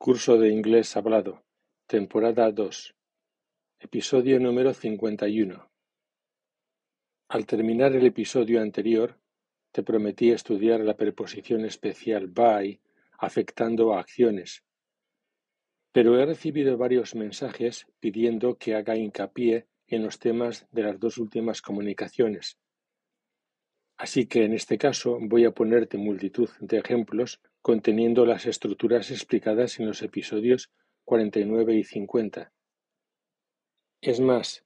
Curso de inglés hablado, temporada dos, episodio número cincuenta y uno. Al terminar el episodio anterior, te prometí estudiar la preposición especial by afectando a acciones, pero he recibido varios mensajes pidiendo que haga hincapié en los temas de las dos últimas comunicaciones. Así que en este caso voy a ponerte multitud de ejemplos conteniendo las estructuras explicadas en los episodios 49 y 50. Es más,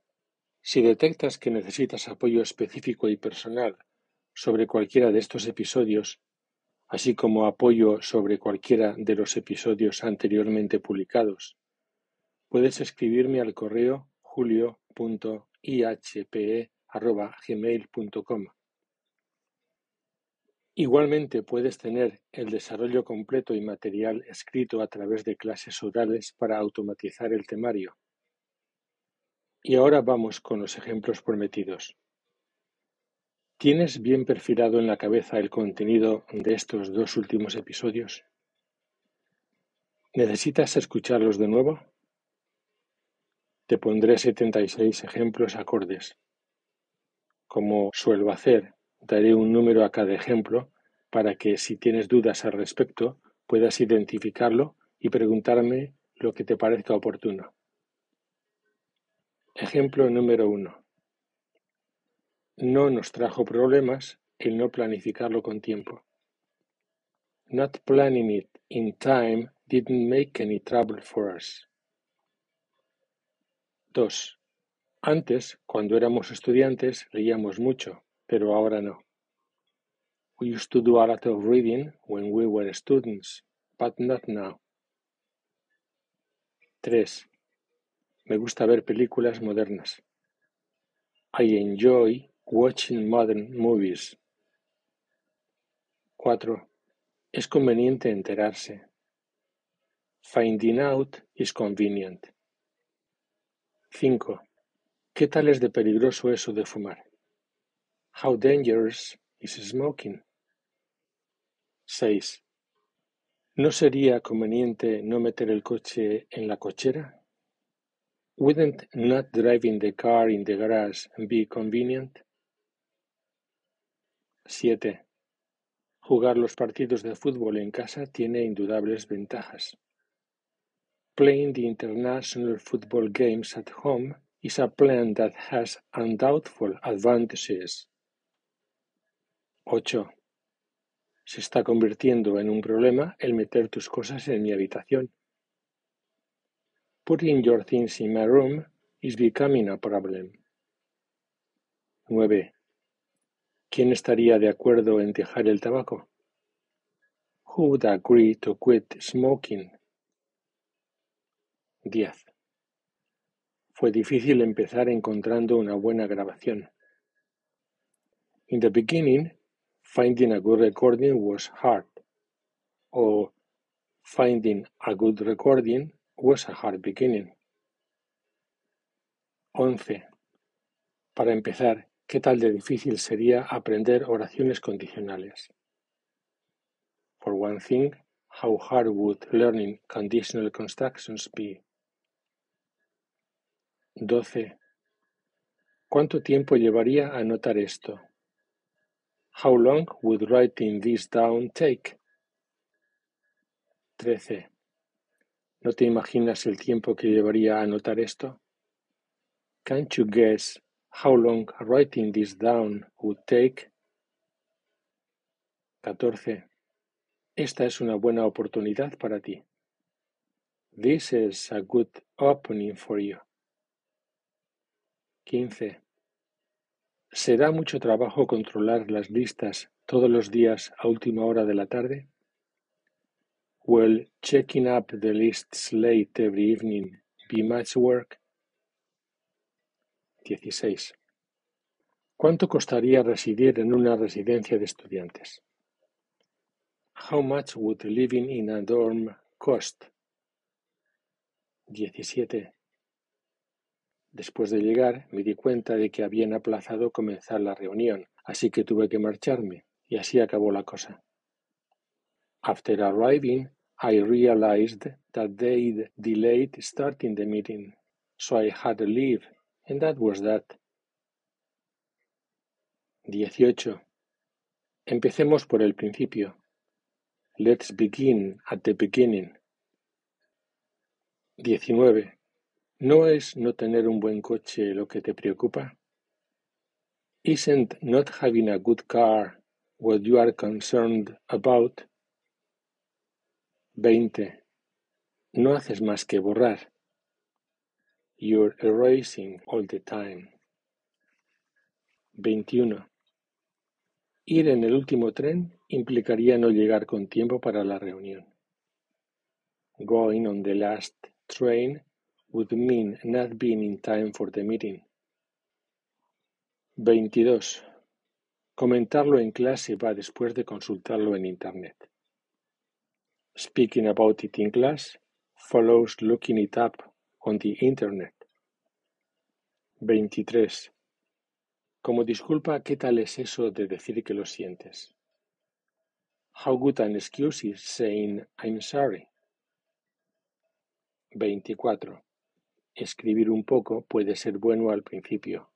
si detectas que necesitas apoyo específico y personal sobre cualquiera de estos episodios, así como apoyo sobre cualquiera de los episodios anteriormente publicados, puedes escribirme al correo julio.ihpe.gmail.com Igualmente puedes tener el desarrollo completo y material escrito a través de clases orales para automatizar el temario. Y ahora vamos con los ejemplos prometidos. ¿Tienes bien perfilado en la cabeza el contenido de estos dos últimos episodios? ¿Necesitas escucharlos de nuevo? Te pondré 76 ejemplos acordes. Como suelo hacer, Daré un número a cada ejemplo para que si tienes dudas al respecto puedas identificarlo y preguntarme lo que te parezca oportuno. Ejemplo número uno. No nos trajo problemas el no planificarlo con tiempo. Not planning it in time didn't make any trouble for us. 2. Antes, cuando éramos estudiantes, leíamos mucho, pero ahora no. We used to do a lot of reading when we were students, but not now. 3. Me gusta ver películas modernas. I enjoy watching modern movies. 4. Es conveniente enterarse. Finding out is convenient. 5. ¿Qué tal es de peligroso eso de fumar? How dangerous is smoking? 6. ¿No sería conveniente no meter el coche en la cochera? Wouldn't not driving the car in the garage be convenient? 7. Jugar los partidos de fútbol en casa tiene indudables ventajas. Playing the international football games at home is a plan that has undoubtful advantages. 8. Se está convirtiendo en un problema el meter tus cosas en mi habitación. Putting your things in my room is becoming a problem. 9. ¿Quién estaría de acuerdo en dejar el tabaco? Who would agree to quit smoking? 10. Fue difícil empezar encontrando una buena grabación. In the beginning, Finding a good recording was hard, or finding a good recording was a hard beginning. 11. Para empezar, ¿qué tal de difícil sería aprender oraciones condicionales? For one thing, how hard would learning conditional constructions be? 12. ¿Cuánto tiempo llevaría anotar esto? How long would writing this down take? Trece. ¿No te imaginas el tiempo que llevaría a anotar esto? Can't you guess how long writing this down would take? Catorce. Esta es una buena oportunidad para ti. This is a good opening for you. Quince. ¿Será mucho trabajo controlar las listas todos los días a última hora de la tarde? Will checking up the lists late every evening be much work? 16. ¿Cuánto costaría residir en una residencia de estudiantes? How much would living in a dorm cost? 17. Después de llegar, me di cuenta de que habían aplazado comenzar la reunión, así que tuve que marcharme, y así acabó la cosa. After arriving, I realized that they'd delayed starting the meeting, so I had to leave, and that was that. 18. Empecemos por el principio. Let's begin at the beginning. 19. ¿No es no tener un buen coche lo que te preocupa? Isn't not having a good car what you are concerned about? 20. No haces más que borrar. You're erasing all the time. 21. Ir en el último tren implicaría no llegar con tiempo para la reunión. Going on the last train would mean not being in time for the meeting. 22. Comentarlo en clase va después de consultarlo en Internet. Speaking about it in class follows looking it up on the Internet. 23. Como disculpa, ¿qué tal es eso de decir que lo sientes? How good an excuse is saying I'm sorry. 24. Escribir un poco puede ser bueno al principio.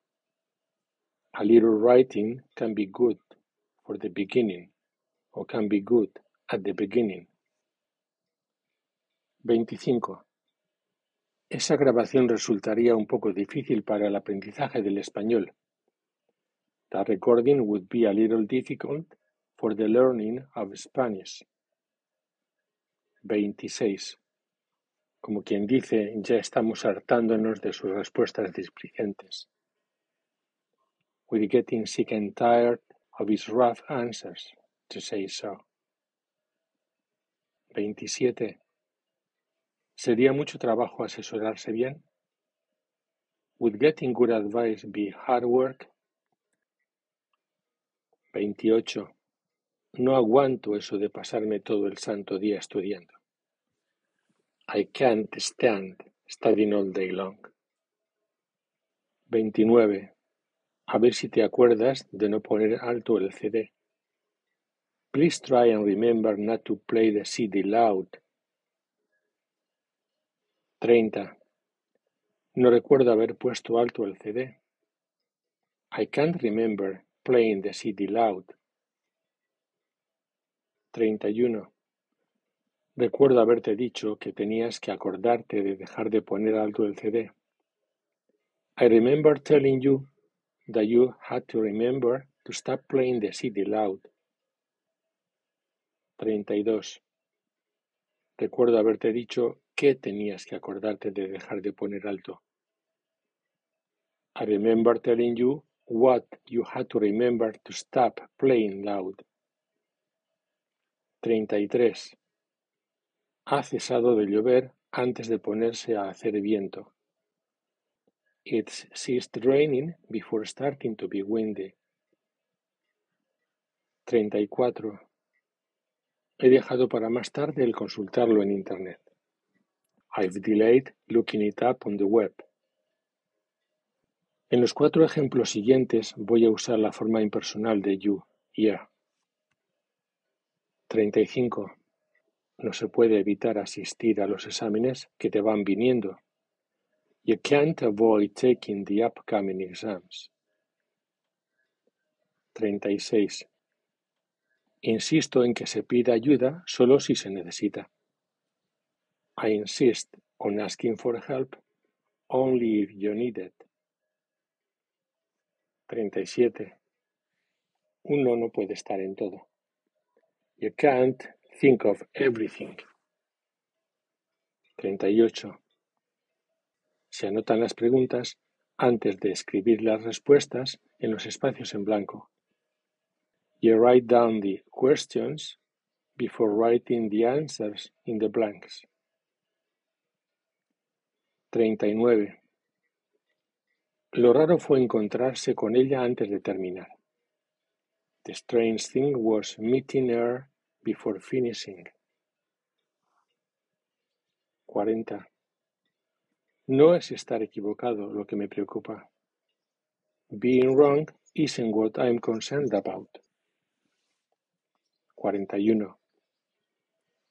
A little writing can be good for the beginning or can be good at the beginning. 25. Esa grabación resultaría un poco difícil para el aprendizaje del español. The recording would be a little difficult for the learning of Spanish. 26. Como quien dice, ya estamos hartándonos de sus respuestas displicentes. We're getting sick and tired of his rough answers, to say so. 27. ¿Sería mucho trabajo asesorarse bien? Would getting good advice be hard work? 28. No aguanto eso de pasarme todo el santo día estudiando. I can't stand studying all day long. 29. A ver si te acuerdas de no poner alto el CD. Please try and remember not to play the CD loud Treinta. No recuerdo haber puesto alto el CD. I can't remember playing the CD loud. Treinta y uno. Recuerdo haberte dicho que tenías que acordarte de dejar de poner alto el CD. I remember telling you that you had to remember to stop playing the CD loud. Treinta y dos. Recuerdo haberte dicho ¿Qué tenías que acordarte de dejar de poner alto? I remember telling you what you had to remember to stop playing loud. 33. Ha cesado de llover antes de ponerse a hacer viento. It's ceased raining before starting to be windy. 34. He dejado para más tarde el consultarlo en Internet. I've delayed looking it up on the web. En los cuatro ejemplos siguientes voy a usar la forma impersonal de you, yeah. 35. No se puede evitar asistir a los exámenes que te van viniendo. You can't avoid taking the upcoming exams. 36. Insisto en que se pida ayuda solo si se necesita. I insist on asking for help only if you need it. 37. Uno no puede estar en todo. You can't think of everything. 38. Se anotan las preguntas antes de escribir las respuestas en los espacios en blanco. You write down the questions before writing the answers in the blanks. Treinta y nueve. Lo raro fue encontrarse con ella antes de terminar. The strange thing was meeting her before finishing. Cuarenta. No es estar equivocado lo que me preocupa. Being wrong isn't what I'm concerned about. 41.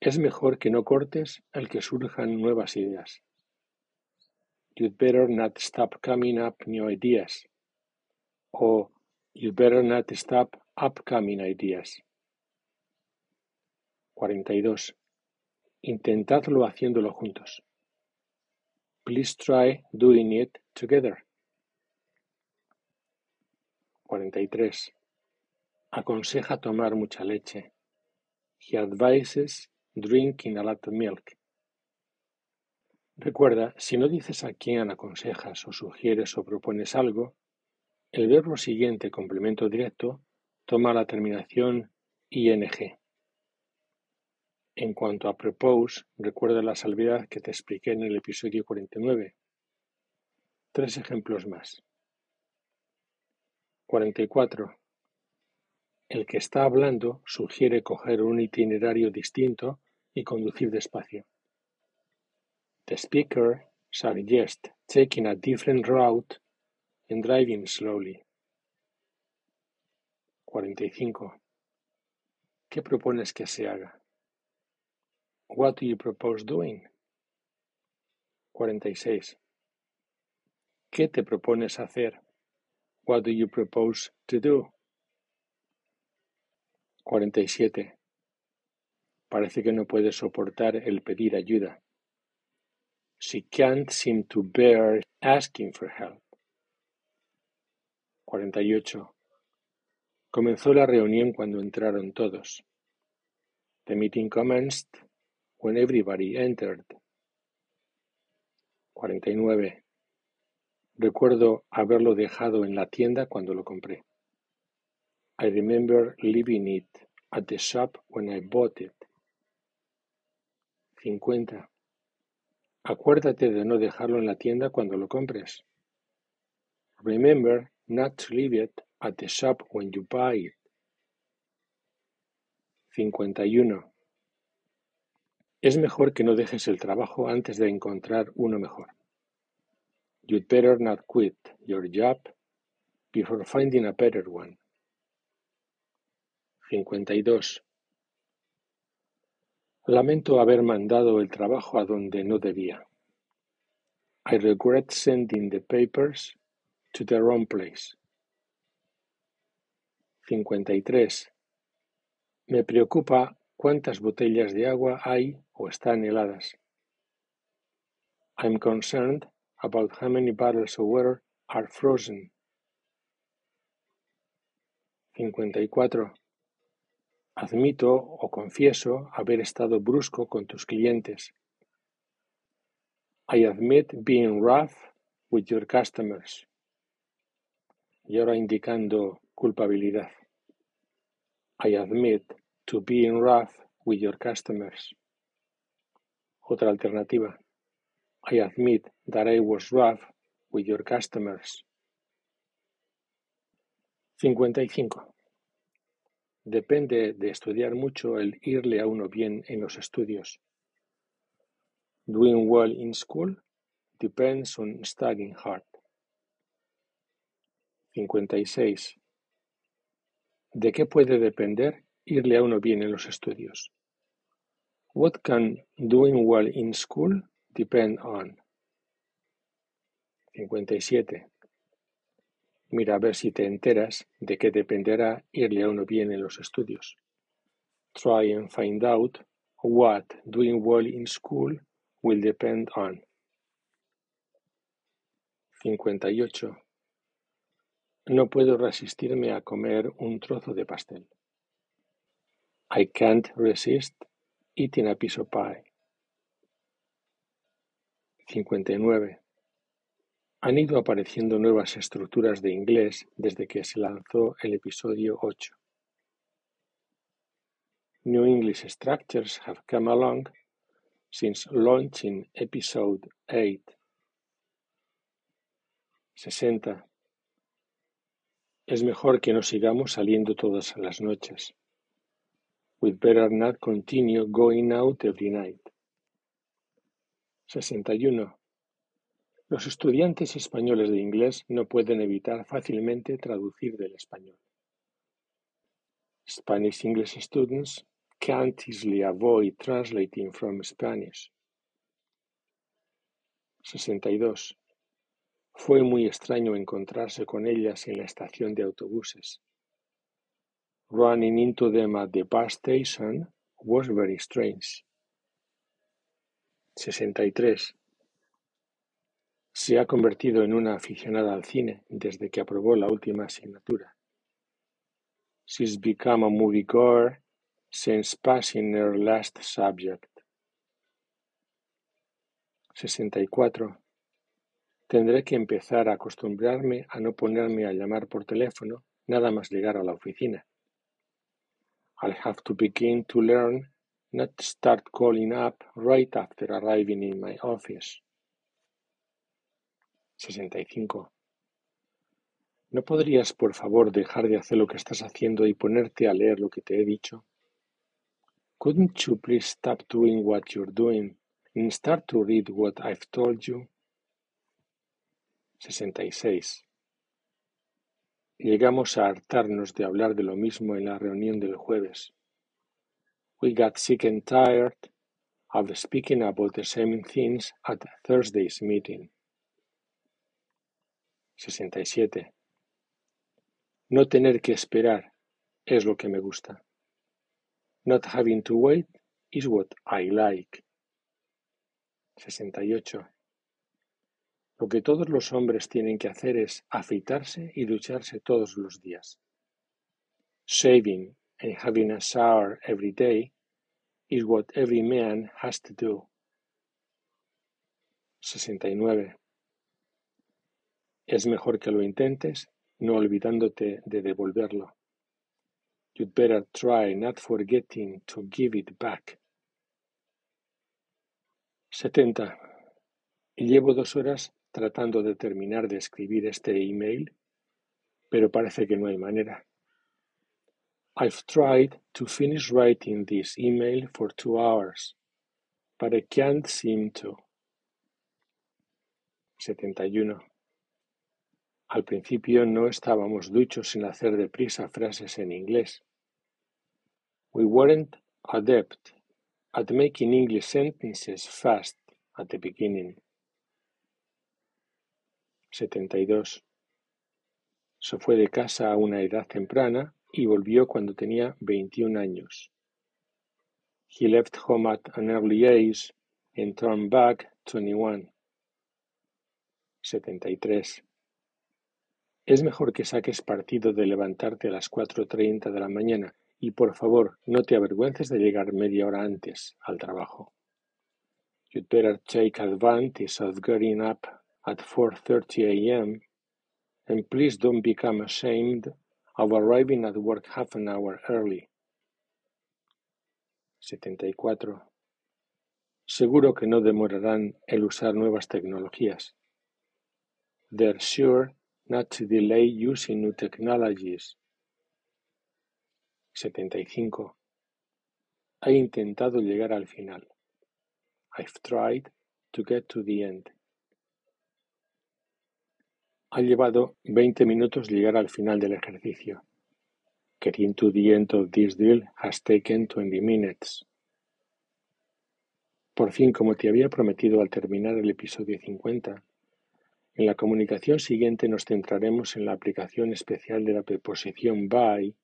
Es mejor que no cortes al que surjan nuevas ideas. You'd better not stop coming up new ideas. O you'd better not stop upcoming ideas. 42. Intentadlo haciéndolo juntos. Please try doing it together. 43. Aconseja tomar mucha leche. He advises drinking a lot of milk. Recuerda, si no dices a quién aconsejas o sugieres o propones algo, el verbo siguiente complemento directo toma la terminación ing. En cuanto a propose, recuerda la salvedad que te expliqué en el episodio 49. Tres ejemplos más. 44. El que está hablando sugiere coger un itinerario distinto y conducir despacio. The speaker suggests taking a different route and driving slowly. 45. ¿Qué propones que se haga? What do you propose doing? 46. ¿Qué te propones hacer? What do you propose to do? 47. Parece que no puede soportar el pedir ayuda. She can't seem to bear asking for help. 48. Comenzó la reunión cuando entraron todos. The meeting commenced when everybody entered. 49. Recuerdo haberlo dejado en la tienda cuando lo compré. I remember leaving it at the shop when I bought it. 50. Acuérdate de no dejarlo en la tienda cuando lo compres. Remember not to leave it at the shop when you buy it. 51. Es mejor que no dejes el trabajo antes de encontrar uno mejor. You'd better not quit your job before finding a better one. 52. Lamento haber mandado el trabajo a donde no debía. I regret sending the papers to the wrong place. 53. Me preocupa cuántas botellas de agua hay o están heladas. I'm concerned about how many bottles of water are frozen. 54. Admito o confieso haber estado brusco con tus clientes. I admit being rough with your customers. Y ahora indicando culpabilidad. I admit to being rough with your customers. Otra alternativa. I admit that I was rough with your customers. 55. Depende de estudiar mucho el irle a uno bien en los estudios. Doing well in school depends on studying hard. 56. ¿De qué puede depender irle a uno bien en los estudios? What can doing well in school depend on? 57. Mira a ver si te enteras de qué dependerá irle a uno bien en los estudios. Try and find out what doing well in school will depend on. 58. No puedo resistirme a comer un trozo de pastel. I can't resist eating a piece of pie. 59. Han ido apareciendo nuevas estructuras de inglés desde que se lanzó el episodio ocho. New English structures have come along since launching episode 8. 60. Es mejor que no sigamos saliendo todas las noches. We'd better not continue going out every night. 61. Los estudiantes españoles de inglés no pueden evitar fácilmente traducir del español. Spanish English students can't easily avoid translating from Spanish. 62. Fue muy extraño encontrarse con ellas en la estación de autobuses. Running into them at the bus station was very strange. 63. Se ha convertido en una aficionada al cine desde que aprobó la última asignatura. She's become a moviegoer since passing her last subject. 64. Tendré que empezar a acostumbrarme a no ponerme a llamar por teléfono nada más llegar a la oficina. I'll have to begin to learn not start calling up right after arriving in my office. 65. ¿No podrías, por favor, dejar de hacer lo que estás haciendo y ponerte a leer lo que te he dicho? Couldn't you please stop doing what you're doing and start to read what I've told you? 66. Llegamos a hartarnos de hablar de lo mismo en la reunión del jueves. We got sick and tired of speaking about the same things at Thursday's meeting. 67. No tener que esperar es lo que me gusta. Not having to wait is what I like. 68. Lo que todos los hombres tienen que hacer es afeitarse y ducharse todos los días. Shaving and having a shower every day is what every man has to do. 69. Es mejor que lo intentes, no olvidándote de devolverlo. You'd better try not forgetting to give it back. 70. Llevo dos horas tratando de terminar de escribir este email, pero parece que no hay manera. I've tried to finish writing this email for two hours, but I can't seem to. 71. Al principio no estábamos duchos en hacer deprisa frases en inglés. We weren't adept at making English sentences fast at the beginning. 72. Se fue de casa a una edad temprana y volvió cuando tenía 21 años. He left home at an early age and turned back 21. 73. Es mejor que saques partido de levantarte a las 4.30 de la mañana y por favor no te avergüences de llegar media hora antes al trabajo. You'd better take advantage of getting up at 4:30 a.m. and please don't become ashamed of arriving at work half an hour early. 74. Seguro que no demorarán el usar nuevas tecnologías. They're sure not to delay using new technologies. 75. He intentado llegar al final. I've tried to get to the end. Ha llevado veinte minutos llegar al final del ejercicio. Getting to the end of this drill has taken twenty minutes. Por fin, como te había prometido al terminar el episodio 50, en la comunicación siguiente nos centraremos en la aplicación especial de la preposición by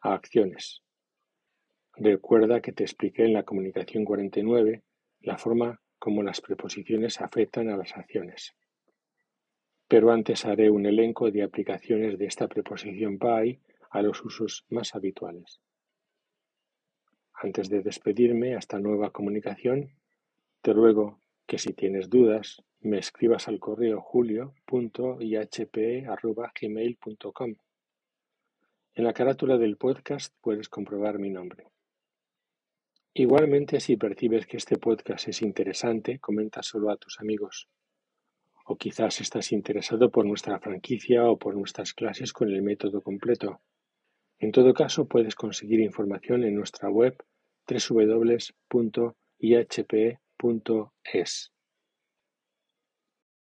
a acciones. Recuerda que te expliqué en la comunicación 49 la forma como las preposiciones afectan a las acciones pero antes haré un elenco de aplicaciones de esta preposición by a los usos más habituales. Antes de despedirme hasta nueva comunicación, te ruego que si tienes dudas me escribas al correo julio.ihpe.gmail.com. En la carátula del podcast puedes comprobar mi nombre. Igualmente, si percibes que este podcast es interesante, comenta solo a tus amigos o quizás estás interesado por nuestra franquicia o por nuestras clases con el método completo. En todo caso, puedes conseguir información en nuestra web www.ihp.es.